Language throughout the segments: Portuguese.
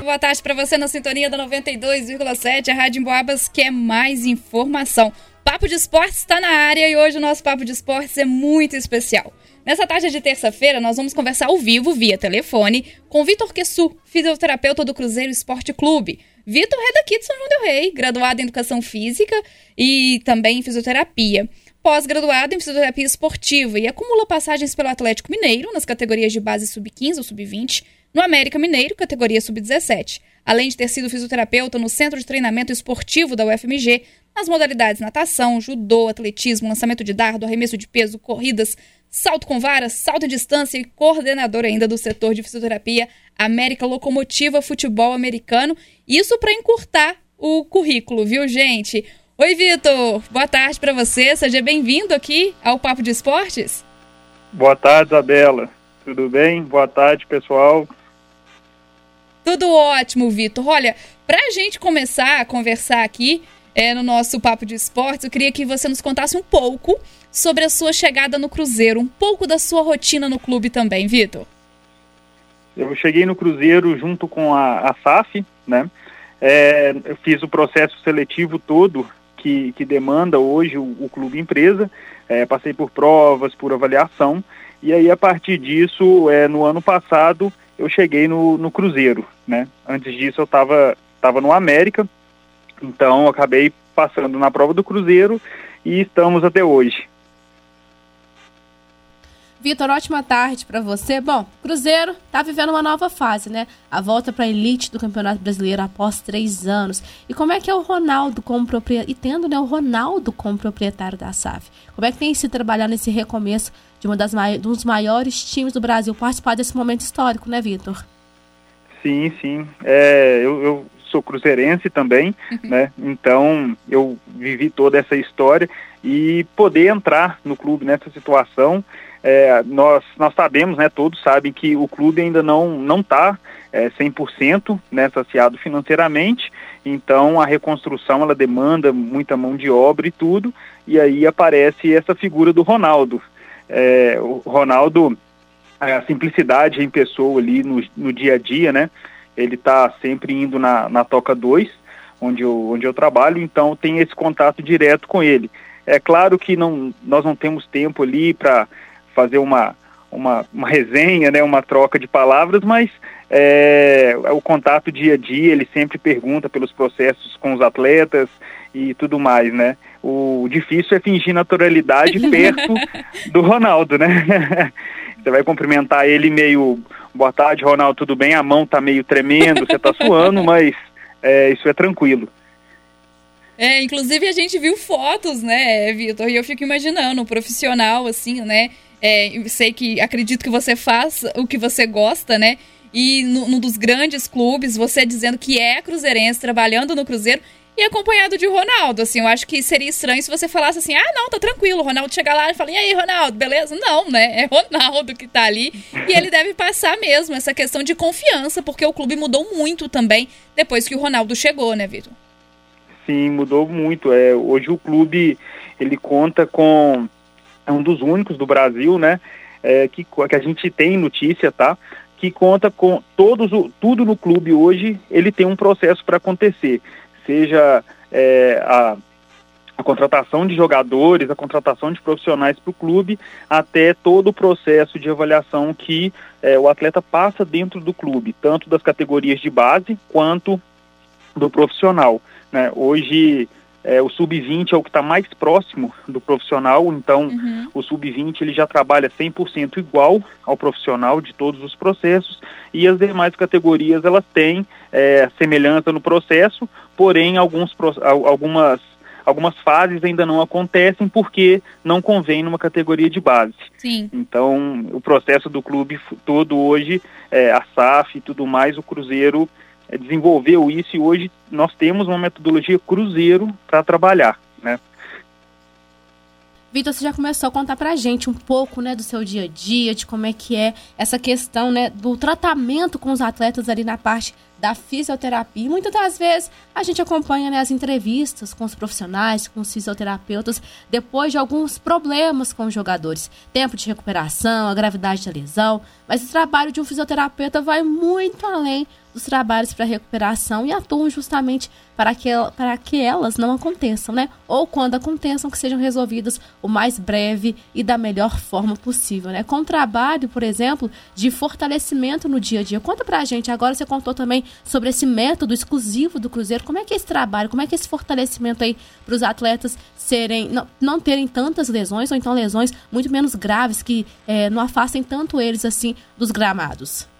Boa tarde para você na sintonia da 92,7, a Rádio Emboabas quer mais informação. Papo de Esportes está na área e hoje o nosso Papo de Esportes é muito especial. Nessa tarde de terça-feira, nós vamos conversar ao vivo, via telefone, com Vitor Quessu, fisioterapeuta do Cruzeiro Esporte Clube. Vitor é daqui de São João del Rei, graduado em Educação Física e também em Fisioterapia. Pós-graduado em Fisioterapia Esportiva e acumula passagens pelo Atlético Mineiro nas categorias de base sub-15 ou sub-20, no América Mineiro, categoria sub-17. Além de ter sido fisioterapeuta no Centro de Treinamento Esportivo da UFMG, nas modalidades natação, judô, atletismo, lançamento de dardo, arremesso de peso, corridas, salto com vara, salto em distância e coordenador ainda do setor de fisioterapia América Locomotiva Futebol Americano. Isso para encurtar o currículo, viu, gente? Oi, Vitor. Boa tarde para você. Seja bem-vindo aqui ao Papo de Esportes. Boa tarde, Isabela. Tudo bem? Boa tarde, pessoal. Tudo ótimo, Vitor. Olha, para a gente começar a conversar aqui é, no nosso Papo de Esportes, eu queria que você nos contasse um pouco sobre a sua chegada no Cruzeiro, um pouco da sua rotina no clube também, Vitor. Eu cheguei no Cruzeiro junto com a, a SAF, né? É, eu fiz o processo seletivo todo que, que demanda hoje o, o clube empresa, é, passei por provas, por avaliação, e aí a partir disso, é, no ano passado, eu cheguei no, no Cruzeiro, né? Antes disso eu estava tava no América, então acabei passando na prova do Cruzeiro e estamos até hoje. Vitor, ótima tarde para você. Bom, Cruzeiro tá vivendo uma nova fase, né? A volta para a elite do Campeonato Brasileiro após três anos. E como é que é o Ronaldo como proprietário, e tendo né, o Ronaldo como proprietário da SAF? Como é que tem se trabalhar nesse recomeço de uma das um dos maiores times do Brasil participar desse momento histórico, né, Vitor? Sim, sim. É, eu, eu sou cruzeirense também, uhum. né? Então eu vivi toda essa história e poder entrar no clube nessa situação é, nós, nós sabemos, né, todos sabem que o clube ainda não não está é, 100% né, saciado financeiramente, então a reconstrução ela demanda muita mão de obra e tudo, e aí aparece essa figura do Ronaldo. É, o Ronaldo, a simplicidade em pessoa ali no, no dia a dia, né, ele está sempre indo na, na Toca 2, onde eu, onde eu trabalho, então tem esse contato direto com ele. É claro que não, nós não temos tempo ali para fazer uma, uma, uma resenha, né, uma troca de palavras, mas é, o contato dia a dia, ele sempre pergunta pelos processos com os atletas e tudo mais, né? O difícil é fingir naturalidade perto do Ronaldo, né? Você vai cumprimentar ele meio, boa tarde, Ronaldo, tudo bem? A mão tá meio tremendo, você tá suando, mas é, isso é tranquilo. É, inclusive a gente viu fotos, né, Vitor? E eu fico imaginando, um profissional, assim, né? É, sei que acredito que você faz o que você gosta, né? E num dos grandes clubes, você dizendo que é cruzeirense, trabalhando no Cruzeiro e acompanhado de Ronaldo. Assim, eu acho que seria estranho se você falasse assim: ah, não, tá tranquilo. O Ronaldo chega lá e fala: e aí, Ronaldo, beleza? Não, né? É Ronaldo que tá ali. E ele deve passar mesmo essa questão de confiança, porque o clube mudou muito também depois que o Ronaldo chegou, né, Vitor? Sim, mudou muito. É, hoje o clube ele conta com é um dos únicos do Brasil, né, é, que, que a gente tem notícia, tá, que conta com todos o, tudo no clube hoje, ele tem um processo para acontecer, seja é, a, a contratação de jogadores, a contratação de profissionais para o clube, até todo o processo de avaliação que é, o atleta passa dentro do clube, tanto das categorias de base quanto do profissional. Né? Hoje é, o sub-20 é o que está mais próximo do profissional, então uhum. o sub-20 ele já trabalha 100% igual ao profissional de todos os processos e as demais categorias elas têm é, semelhança no processo, porém alguns, algumas, algumas fases ainda não acontecem porque não convém numa categoria de base. Sim. Então o processo do clube todo hoje, é, a SAF e tudo mais, o Cruzeiro é, desenvolveu isso e hoje nós temos uma metodologia cruzeiro para trabalhar, né? Vitor, você já começou a contar para a gente um pouco, né, do seu dia a dia, de como é que é essa questão, né, do tratamento com os atletas ali na parte da fisioterapia. Muitas das vezes a gente acompanha né, as entrevistas com os profissionais, com os fisioterapeutas, depois de alguns problemas com os jogadores. Tempo de recuperação, a gravidade da lesão. Mas o trabalho de um fisioterapeuta vai muito além dos trabalhos para recuperação e atuam justamente para que, para que elas não aconteçam, né? Ou quando aconteçam, que sejam resolvidas o mais breve e da melhor forma possível, né? Com trabalho, por exemplo, de fortalecimento no dia a dia. Conta pra gente, agora você contou também sobre esse método exclusivo do Cruzeiro. Como é que é esse trabalho, como é que é esse fortalecimento aí para os atletas serem, não, não terem tantas lesões, ou então lesões muito menos graves que é, não afastem tanto eles assim dos gramados?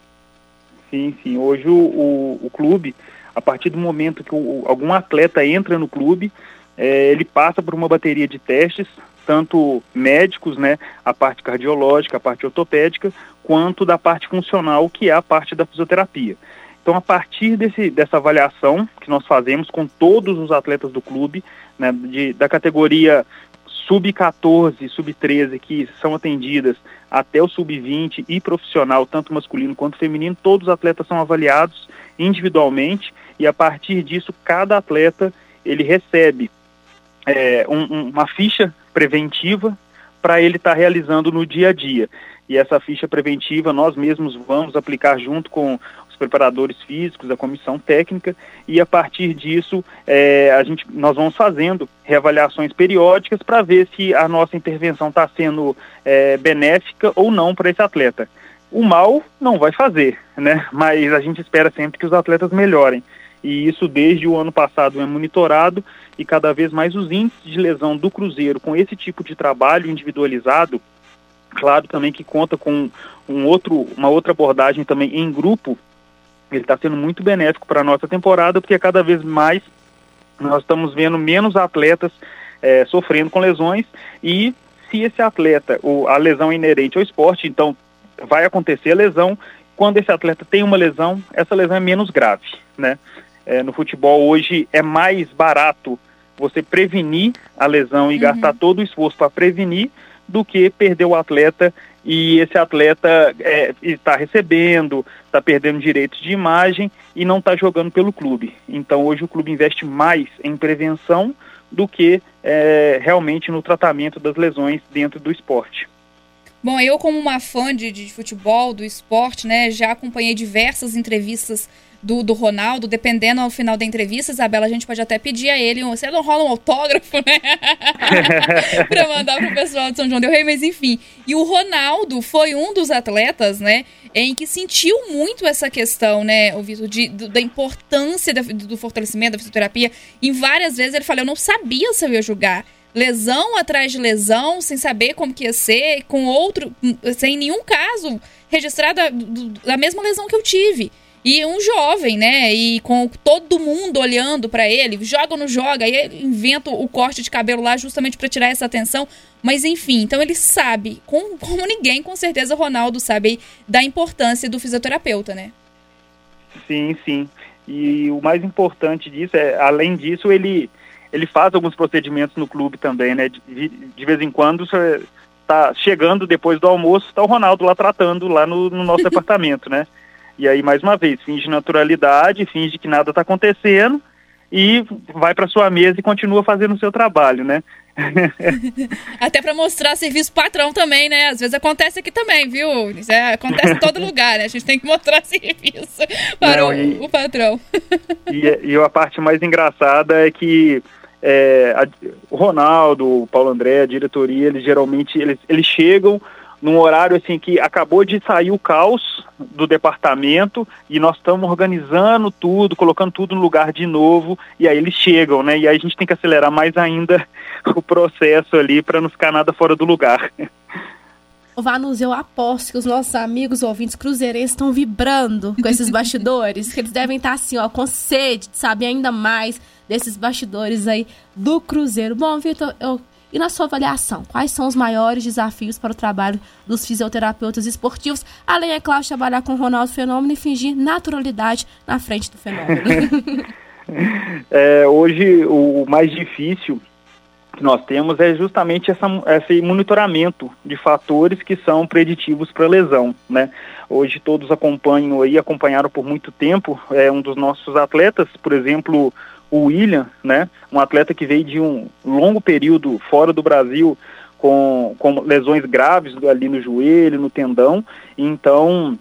Sim, sim. Hoje o, o, o clube, a partir do momento que o, algum atleta entra no clube, é, ele passa por uma bateria de testes, tanto médicos, né, a parte cardiológica, a parte ortopédica, quanto da parte funcional, que é a parte da fisioterapia. Então, a partir desse, dessa avaliação que nós fazemos com todos os atletas do clube, né, de, da categoria sub-14, sub-13 que são atendidas até o sub-20 e profissional, tanto masculino quanto feminino, todos os atletas são avaliados individualmente e a partir disso cada atleta ele recebe é, um, uma ficha preventiva para ele estar tá realizando no dia a dia. E essa ficha preventiva nós mesmos vamos aplicar junto com os preparadores físicos, a comissão técnica, e a partir disso é, a gente, nós vamos fazendo reavaliações periódicas para ver se a nossa intervenção está sendo é, benéfica ou não para esse atleta. O mal não vai fazer, né? Mas a gente espera sempre que os atletas melhorem. E isso desde o ano passado é monitorado e cada vez mais os índices de lesão do Cruzeiro com esse tipo de trabalho individualizado, claro também que conta com um outro, uma outra abordagem também em grupo, ele está sendo muito benéfico para a nossa temporada, porque cada vez mais nós estamos vendo menos atletas é, sofrendo com lesões e se esse atleta, o, a lesão é inerente ao esporte, então vai acontecer a lesão. Quando esse atleta tem uma lesão, essa lesão é menos grave, né? É, no futebol hoje é mais barato você prevenir a lesão e uhum. gastar todo o esforço para prevenir do que perder o atleta e esse atleta é, está recebendo, está perdendo direitos de imagem e não está jogando pelo clube. Então hoje o clube investe mais em prevenção do que é, realmente no tratamento das lesões dentro do esporte. Bom, eu como uma fã de, de futebol, do esporte, né, já acompanhei diversas entrevistas do, do Ronaldo, dependendo ao final da entrevista, Isabela, a gente pode até pedir a ele, você não rola um autógrafo, né? pra mandar pro pessoal de São João del Rei, mas enfim. E o Ronaldo foi um dos atletas, né, em que sentiu muito essa questão, né, o Vitor, de, da importância do, do fortalecimento da fisioterapia. Em várias vezes ele falou, eu não sabia se eu ia jogar lesão atrás de lesão, sem saber como que ia ser, com outro, sem nenhum caso registrado da, da mesma lesão que eu tive. E um jovem, né? E com todo mundo olhando para ele, joga ou não joga, aí inventa o corte de cabelo lá justamente para tirar essa atenção. Mas enfim, então ele sabe, como, como ninguém, com certeza, Ronaldo sabe da importância do fisioterapeuta, né? Sim, sim. E o mais importante disso é, além disso, ele, ele faz alguns procedimentos no clube também, né? De, de vez em quando você tá chegando depois do almoço, tá o Ronaldo lá tratando lá no, no nosso departamento, né? E aí, mais uma vez, finge naturalidade, finge que nada está acontecendo e vai para sua mesa e continua fazendo o seu trabalho, né? Até para mostrar serviço patrão também, né? Às vezes acontece aqui também, viu? É, acontece em todo lugar, né? A gente tem que mostrar serviço para Não, o, e, o, patrão. E, e, a parte mais engraçada é que é, a, o Ronaldo, o Paulo André, a diretoria, eles geralmente eles, eles chegam num horário assim que acabou de sair o caos do departamento e nós estamos organizando tudo, colocando tudo no lugar de novo e aí eles chegam, né? E aí a gente tem que acelerar mais ainda o processo ali para não ficar nada fora do lugar. Vanus, eu aposto que os nossos amigos ouvintes cruzeirenses estão vibrando com esses bastidores, que eles devem estar assim, ó, com sede de saber ainda mais desses bastidores aí do Cruzeiro. Bom, Vitor, eu e na sua avaliação, quais são os maiores desafios para o trabalho dos fisioterapeutas esportivos, além, é claro, trabalhar com o Ronaldo Fenômeno e fingir naturalidade na frente do fenômeno? é, hoje, o mais difícil que nós temos é justamente essa, esse monitoramento de fatores que são preditivos para lesão, né? Hoje todos acompanham aí, acompanharam por muito tempo, é um dos nossos atletas, por exemplo, o William, né? Um atleta que veio de um longo período fora do Brasil com, com lesões graves ali no joelho, no tendão, então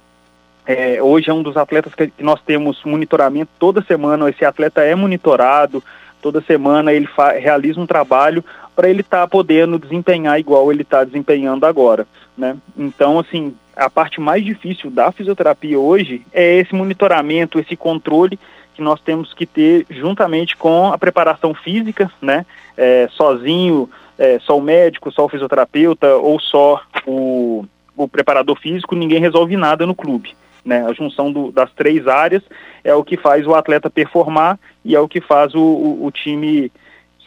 é, hoje é um dos atletas que, nós temos monitoramento. Toda semana, esse atleta é monitorado, toda semana ele realiza um trabalho para ele estar tá podendo desempenhar igual ele está desempenhando agora, né? Então, assim, a parte mais difícil da fisioterapia hoje é esse monitoramento, esse controle que nós temos que ter juntamente com a preparação física, né? É, sozinho, é, só o médico, só o fisioterapeuta ou só o, o preparador físico, ninguém resolve nada no clube. Né? A junção do, das três áreas é o que faz o atleta performar e é o que faz o, o, o time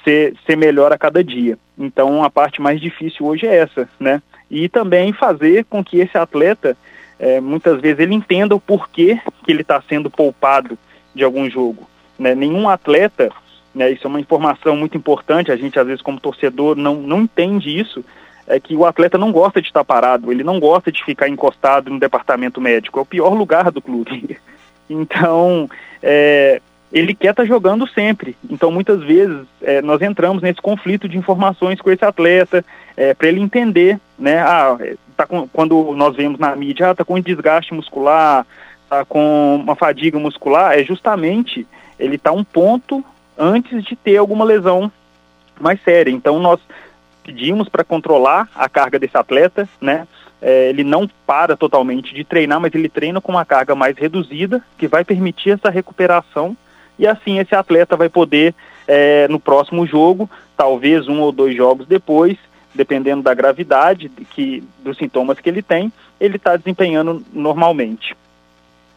ser, ser melhor a cada dia. Então a parte mais difícil hoje é essa, né? E também fazer com que esse atleta, é, muitas vezes, ele entenda o porquê que ele está sendo poupado de algum jogo. Né? Nenhum atleta, né, isso é uma informação muito importante, a gente às vezes como torcedor não, não entende isso, é que o atleta não gosta de estar parado, ele não gosta de ficar encostado no departamento médico, é o pior lugar do clube. Então, é, ele quer estar jogando sempre. Então, muitas vezes, é, nós entramos nesse conflito de informações com esse atleta, é, para ele entender, né? Ah, tá com, quando nós vemos na mídia, ah, tá com desgaste muscular, tá com uma fadiga muscular, é justamente ele está um ponto antes de ter alguma lesão mais séria. Então, nós pedimos para controlar a carga desse atleta, né? É, ele não para totalmente de treinar, mas ele treina com uma carga mais reduzida, que vai permitir essa recuperação, e assim esse atleta vai poder, é, no próximo jogo, talvez um ou dois jogos depois, dependendo da gravidade que, dos sintomas que ele tem, ele está desempenhando normalmente.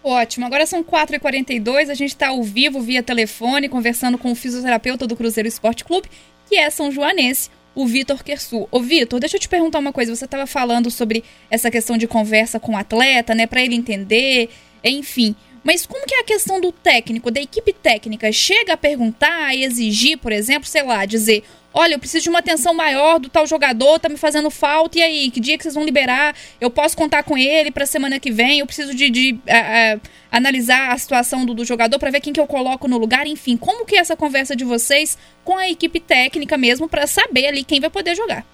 Ótimo, agora são 4h42, a gente está ao vivo via telefone, conversando com o fisioterapeuta do Cruzeiro Esporte Clube, que é São Joanense, o Vitor Kersu. Ô, Vitor, deixa eu te perguntar uma coisa. Você estava falando sobre essa questão de conversa com o atleta, né, para ele entender, enfim. Mas como que é a questão do técnico, da equipe técnica? Chega a perguntar, a exigir, por exemplo, sei lá, dizer: olha, eu preciso de uma atenção maior do tal jogador, tá me fazendo falta, e aí, que dia que vocês vão liberar? Eu posso contar com ele para semana que vem? Eu preciso de, de uh, uh, analisar a situação do, do jogador para ver quem que eu coloco no lugar, enfim. Como que é essa conversa de vocês com a equipe técnica mesmo para saber ali quem vai poder jogar?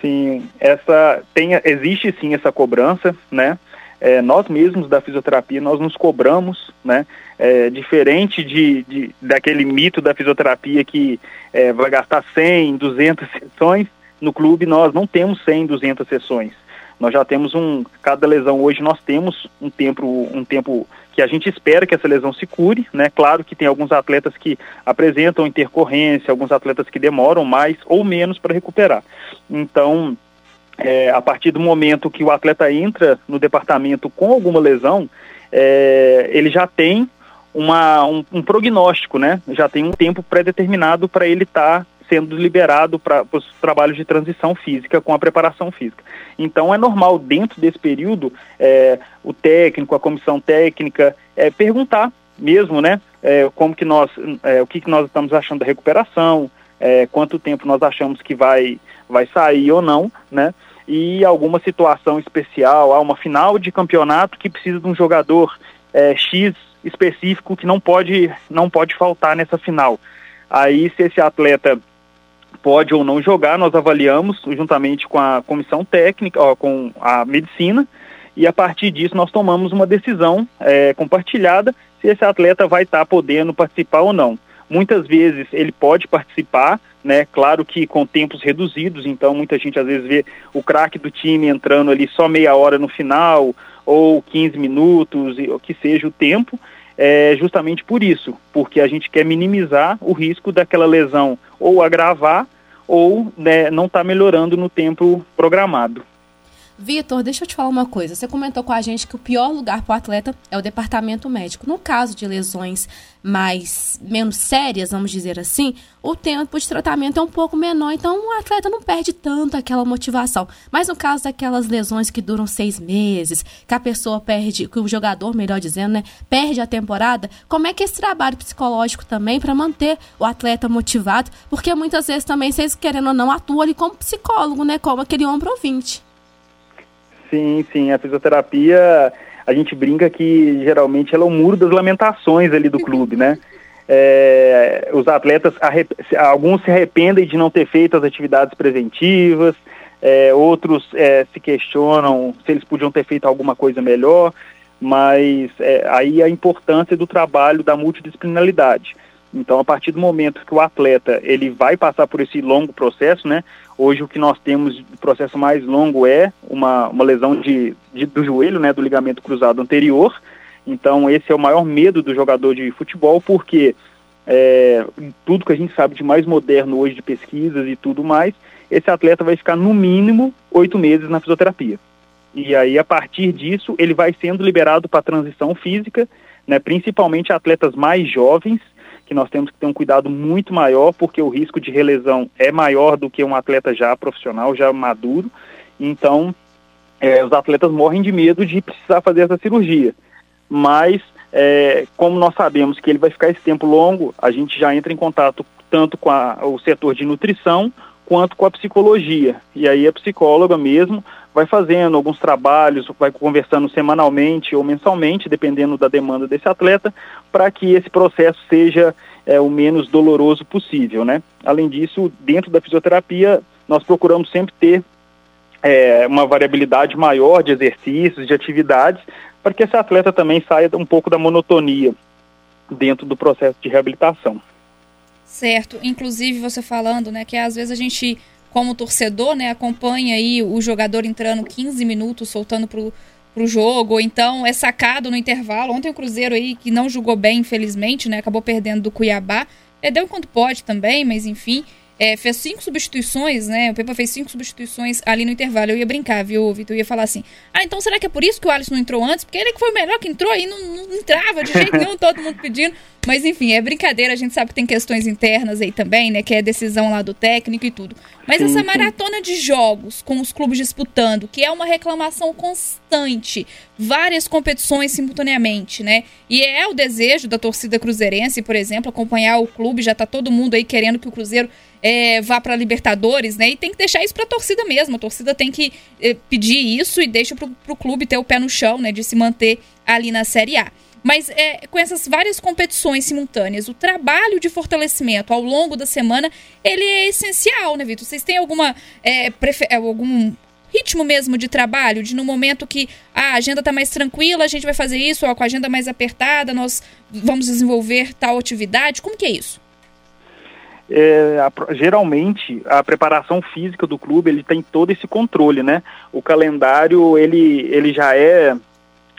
Sim, essa tem, existe sim essa cobrança, né? é, nós mesmos da fisioterapia, nós nos cobramos, né? É, diferente de, de, daquele mito da fisioterapia que é, vai gastar 100, 200 sessões, no clube nós não temos 100, 200 sessões. Nós já temos um, cada lesão hoje nós temos um tempo, um tempo que a gente espera que essa lesão se cure, né? Claro que tem alguns atletas que apresentam intercorrência, alguns atletas que demoram mais ou menos para recuperar. Então, é, a partir do momento que o atleta entra no departamento com alguma lesão, é, ele já tem uma, um, um, prognóstico, né? Já tem um tempo pré-determinado para ele estar tá sendo liberado para os trabalhos de transição física com a preparação física. Então é normal dentro desse período é, o técnico, a comissão técnica é, perguntar mesmo, né? É, como que nós, é, o que, que nós estamos achando da recuperação, é, quanto tempo nós achamos que vai, vai sair ou não, né? E alguma situação especial, há uma final de campeonato que precisa de um jogador é, X específico que não pode, não pode faltar nessa final. Aí, se esse atleta pode ou não jogar, nós avaliamos juntamente com a comissão técnica, ó, com a medicina, e a partir disso nós tomamos uma decisão é, compartilhada se esse atleta vai estar tá podendo participar ou não. Muitas vezes ele pode participar, né? Claro que com tempos reduzidos, então muita gente às vezes vê o craque do time entrando ali só meia hora no final ou 15 minutos, o que seja o tempo, é justamente por isso, porque a gente quer minimizar o risco daquela lesão ou agravar ou né, não estar tá melhorando no tempo programado. Vitor, deixa eu te falar uma coisa. Você comentou com a gente que o pior lugar para o atleta é o departamento médico. No caso de lesões mais menos sérias, vamos dizer assim, o tempo de tratamento é um pouco menor, então o atleta não perde tanto aquela motivação. Mas no caso daquelas lesões que duram seis meses, que a pessoa perde, que o jogador, melhor dizendo, né, perde a temporada, como é que é esse trabalho psicológico também para manter o atleta motivado? Porque muitas vezes também vocês querendo ou não atuam ali como psicólogo, né, como aquele ombro ouvinte. Sim, sim. A fisioterapia, a gente brinca que geralmente ela é o muro das lamentações ali do clube, né? É, os atletas, alguns se arrependem de não ter feito as atividades preventivas, é, outros é, se questionam se eles podiam ter feito alguma coisa melhor, mas é, aí a importância do trabalho da multidisciplinaridade. Então, a partir do momento que o atleta ele vai passar por esse longo processo, né? Hoje o que nós temos de processo mais longo é uma, uma lesão de, de, do joelho, né? Do ligamento cruzado anterior. Então, esse é o maior medo do jogador de futebol, porque é, tudo que a gente sabe de mais moderno hoje de pesquisas e tudo mais, esse atleta vai ficar no mínimo oito meses na fisioterapia. E aí, a partir disso, ele vai sendo liberado para transição física, né? Principalmente atletas mais jovens que nós temos que ter um cuidado muito maior, porque o risco de relesão é maior do que um atleta já profissional, já maduro. Então, é, os atletas morrem de medo de precisar fazer essa cirurgia. Mas, é, como nós sabemos que ele vai ficar esse tempo longo, a gente já entra em contato tanto com a, o setor de nutrição quanto com a psicologia. E aí a psicóloga mesmo vai fazendo alguns trabalhos, vai conversando semanalmente ou mensalmente, dependendo da demanda desse atleta, para que esse processo seja é, o menos doloroso possível, né? Além disso, dentro da fisioterapia, nós procuramos sempre ter é, uma variabilidade maior de exercícios, de atividades, para que esse atleta também saia um pouco da monotonia dentro do processo de reabilitação. Certo. Inclusive, você falando, né, que às vezes a gente como torcedor, né, acompanha aí o jogador entrando 15 minutos, soltando pro, pro jogo, ou então é sacado no intervalo. Ontem o Cruzeiro aí, que não jogou bem, infelizmente, né, acabou perdendo do Cuiabá. Perdeu enquanto pode também, mas enfim. É, fez cinco substituições, né? O Pepa fez cinco substituições ali no intervalo. Eu ia brincar, viu, Vitor? Eu ia falar assim: ah, então será que é por isso que o Alisson não entrou antes? Porque ele que foi o melhor que entrou aí, não, não entrava de jeito nenhum, todo mundo pedindo. Mas enfim, é brincadeira, a gente sabe que tem questões internas aí também, né? Que é decisão lá do técnico e tudo. Mas sim, essa maratona sim. de jogos com os clubes disputando, que é uma reclamação constante, várias competições simultaneamente, né? E é o desejo da torcida cruzeirense, por exemplo, acompanhar o clube, já tá todo mundo aí querendo que o Cruzeiro é, vá para Libertadores, né? E tem que deixar isso para a torcida mesmo. A torcida tem que é, pedir isso e deixa para o clube ter o pé no chão, né? De se manter ali na Série A. Mas é, com essas várias competições simultâneas, o trabalho de fortalecimento ao longo da semana, ele é essencial, né, Vitor? Vocês têm alguma é, algum ritmo mesmo de trabalho, de no momento que a agenda está mais tranquila, a gente vai fazer isso, ó, com a agenda mais apertada, nós vamos desenvolver tal atividade. Como que é isso? É, a, geralmente a preparação física do clube ele tem todo esse controle, né? O calendário ele, ele já é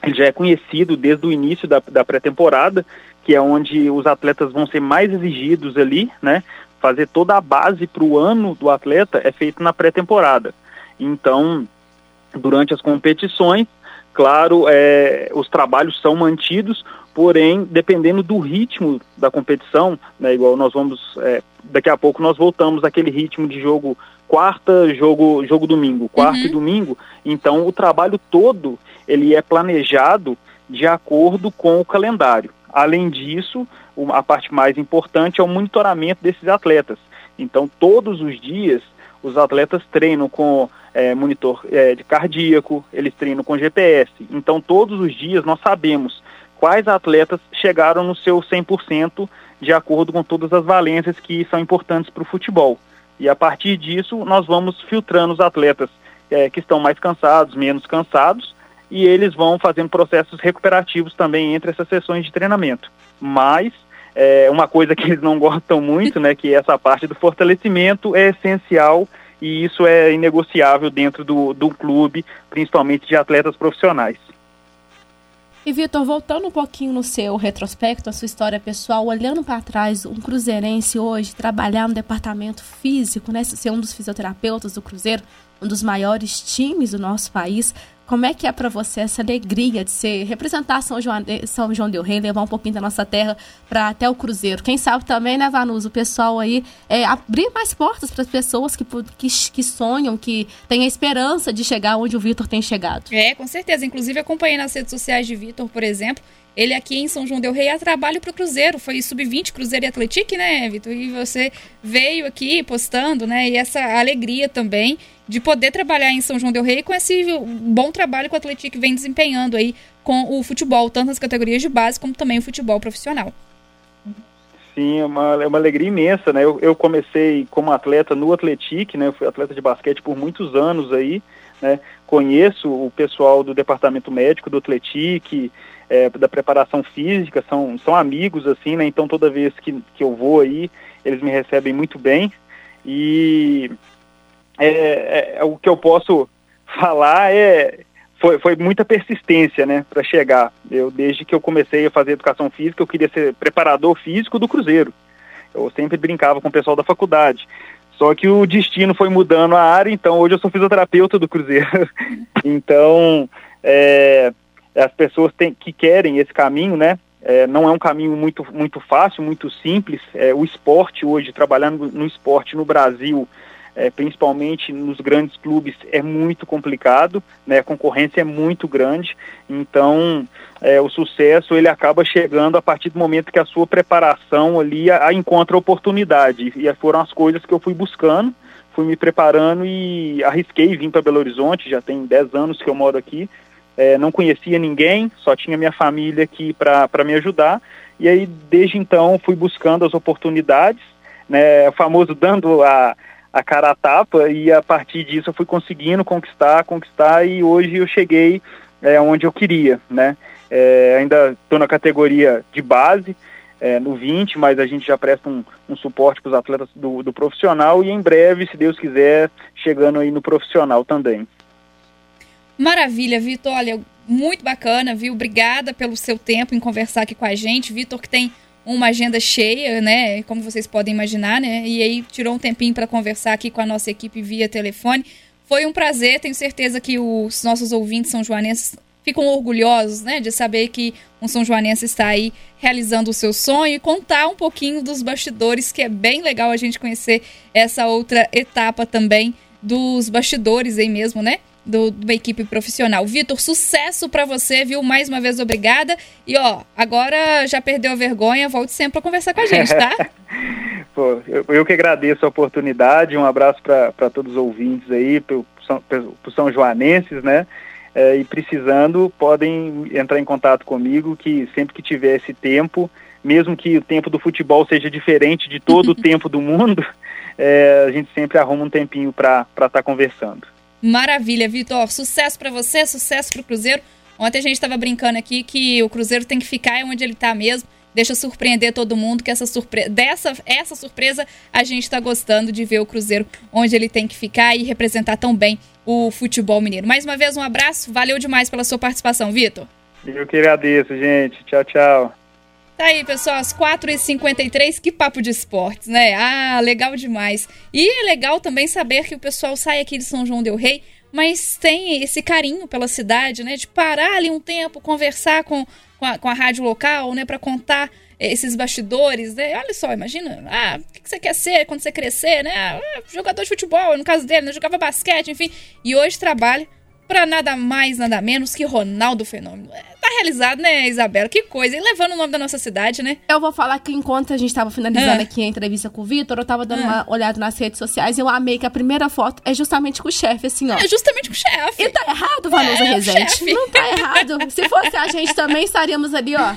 ele já é conhecido desde o início da, da pré-temporada, que é onde os atletas vão ser mais exigidos ali, né? Fazer toda a base para o ano do atleta é feito na pré-temporada. Então, durante as competições, claro, é, os trabalhos são mantidos, porém, dependendo do ritmo da competição, né, igual nós vamos, é, daqui a pouco nós voltamos àquele ritmo de jogo quarta, jogo, jogo domingo, quarta uhum. e domingo, então o trabalho todo ele é planejado de acordo com o calendário. Além disso, a parte mais importante é o monitoramento desses atletas. Então, todos os dias, os atletas treinam com é, monitor é, de cardíaco, eles treinam com GPS. Então, todos os dias nós sabemos quais atletas chegaram no seu 100% de acordo com todas as valências que são importantes para o futebol. E a partir disso, nós vamos filtrando os atletas é, que estão mais cansados, menos cansados, e eles vão fazendo processos recuperativos também entre essas sessões de treinamento. Mas é, uma coisa que eles não gostam muito, né, que essa parte do fortalecimento é essencial e isso é inegociável dentro do, do clube, principalmente de atletas profissionais. E Vitor, voltando um pouquinho no seu retrospecto, a sua história pessoal, olhando para trás, um cruzeirense hoje trabalhar no departamento físico, né, ser um dos fisioterapeutas do Cruzeiro, um dos maiores times do nosso país, como é que é para você essa alegria de ser representar São João, São João del Rei, levar um pouquinho da nossa terra para até o Cruzeiro? Quem sabe também, né, Vanusa, o pessoal aí é, abrir mais portas para as pessoas que, que, que, sonham, que têm a esperança de chegar onde o Vitor tem chegado. É, com certeza. Inclusive, acompanhei nas redes sociais de Vitor, por exemplo. Ele aqui em São João del Rei a trabalho para o Cruzeiro, foi sub-20 Cruzeiro e Atlético, né, Vitor? E você veio aqui postando, né? E essa alegria também de poder trabalhar em São João del Rei com esse bom trabalho que o Atlético vem desempenhando aí com o futebol, tanto nas categorias de base como também o futebol profissional. Sim, é uma, é uma alegria imensa, né? Eu, eu comecei como atleta no Atlético, né? Eu fui atleta de basquete por muitos anos aí, né? Conheço o pessoal do departamento médico do Atlético, é, da preparação física, são, são amigos, assim, né? Então toda vez que, que eu vou aí, eles me recebem muito bem. E é, é, é o que eu posso falar é foi, foi muita persistência, né, para chegar. Eu desde que eu comecei a fazer educação física, eu queria ser preparador físico do Cruzeiro. Eu sempre brincava com o pessoal da faculdade. Só que o destino foi mudando a área, então hoje eu sou fisioterapeuta do Cruzeiro. então, é, as pessoas têm, que querem esse caminho, né? É, não é um caminho muito, muito fácil, muito simples. É, o esporte hoje, trabalhando no esporte no Brasil, é, principalmente nos grandes clubes, é muito complicado, né? a concorrência é muito grande, então é, o sucesso ele acaba chegando a partir do momento que a sua preparação ali a, a encontra oportunidade, e foram as coisas que eu fui buscando, fui me preparando e arrisquei vir para Belo Horizonte, já tem 10 anos que eu moro aqui, é, não conhecia ninguém, só tinha minha família aqui para me ajudar. E aí, desde então, fui buscando as oportunidades, né, o famoso dando a, a cara a tapa, e a partir disso eu fui conseguindo conquistar, conquistar, e hoje eu cheguei é, onde eu queria. Né? É, ainda estou na categoria de base, é, no 20, mas a gente já presta um, um suporte para os atletas do, do profissional, e em breve, se Deus quiser, chegando aí no profissional também. Maravilha, Vitor. Olha, muito bacana, viu? Obrigada pelo seu tempo em conversar aqui com a gente. Vitor, que tem uma agenda cheia, né? Como vocês podem imaginar, né? E aí tirou um tempinho para conversar aqui com a nossa equipe via telefone. Foi um prazer, tenho certeza que os nossos ouvintes são joanenses ficam orgulhosos, né, de saber que um São Joanense está aí realizando o seu sonho e contar um pouquinho dos bastidores, que é bem legal a gente conhecer essa outra etapa também dos bastidores aí mesmo, né? Do, de uma equipe profissional. Vitor, sucesso para você, viu? Mais uma vez, obrigada. E ó, agora já perdeu a vergonha, volte sempre para conversar com a gente, tá? Pô, eu, eu, que agradeço a oportunidade, um abraço para todos os ouvintes aí, para os São Joanenses, né? É, e precisando, podem entrar em contato comigo, que sempre que tiver esse tempo, mesmo que o tempo do futebol seja diferente de todo o tempo do mundo, é, a gente sempre arruma um tempinho para estar tá conversando. Maravilha, Vitor. Sucesso para você, sucesso para o Cruzeiro. Ontem a gente estava brincando aqui que o Cruzeiro tem que ficar onde ele está mesmo. Deixa surpreender todo mundo que essa surpresa, dessa essa surpresa a gente está gostando de ver o Cruzeiro onde ele tem que ficar e representar tão bem o futebol mineiro. Mais uma vez um abraço, valeu demais pela sua participação, Vitor. Eu que agradeço, gente. Tchau, tchau. Tá aí, pessoal, às 4h53, que papo de esportes, né? Ah, legal demais. E é legal também saber que o pessoal sai aqui de São João Del Rei, mas tem esse carinho pela cidade, né? De parar ali um tempo, conversar com, com, a, com a rádio local, né? Para contar esses bastidores, né? Olha só, imagina, ah, o que você quer ser quando você crescer, né? Ah, jogador de futebol, no caso dele, né? Jogava basquete, enfim. E hoje trabalha para nada mais, nada menos que Ronaldo Fenômeno. É, tá realizado, né, Isabela? Que coisa. E levando o nome da nossa cidade, né? Eu vou falar que enquanto a gente tava finalizando ah. aqui a entrevista com o Vitor, eu tava dando ah. uma olhada nas redes sociais e eu amei que a primeira foto é justamente com o chefe, assim, ó. É justamente com o chefe. E tá errado, Vanusa é, Rezende? Não tá errado. Se fosse a gente também, estaríamos ali, ó,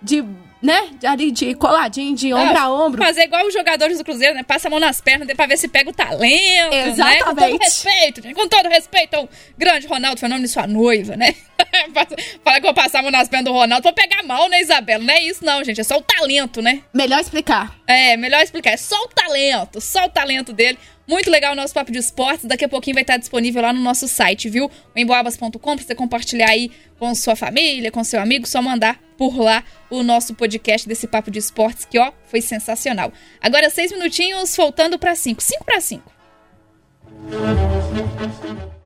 de né? Ali de coladinho, de ombro ah, a ombro. Fazer igual os jogadores do Cruzeiro, né? Passa a mão nas pernas pra ver se pega o talento. Exatamente. Né? Com todo respeito, gente. Com todo respeito ao grande Ronaldo Fenômeno e sua noiva, né? Fala que eu vou passar a mão nas pernas do Ronaldo pra pegar mal, né, Isabela? Não é isso, não, gente. É só o talento, né? Melhor explicar. É, melhor explicar. É só o talento. Só o talento dele. Muito legal o nosso papo de esportes. Daqui a pouquinho vai estar disponível lá no nosso site, viu? Emboabas.com, pra você compartilhar aí com sua família, com seu amigo, só mandar por lá o nosso podcast desse papo de esportes, que ó, foi sensacional. Agora seis minutinhos, faltando para cinco. Cinco para cinco.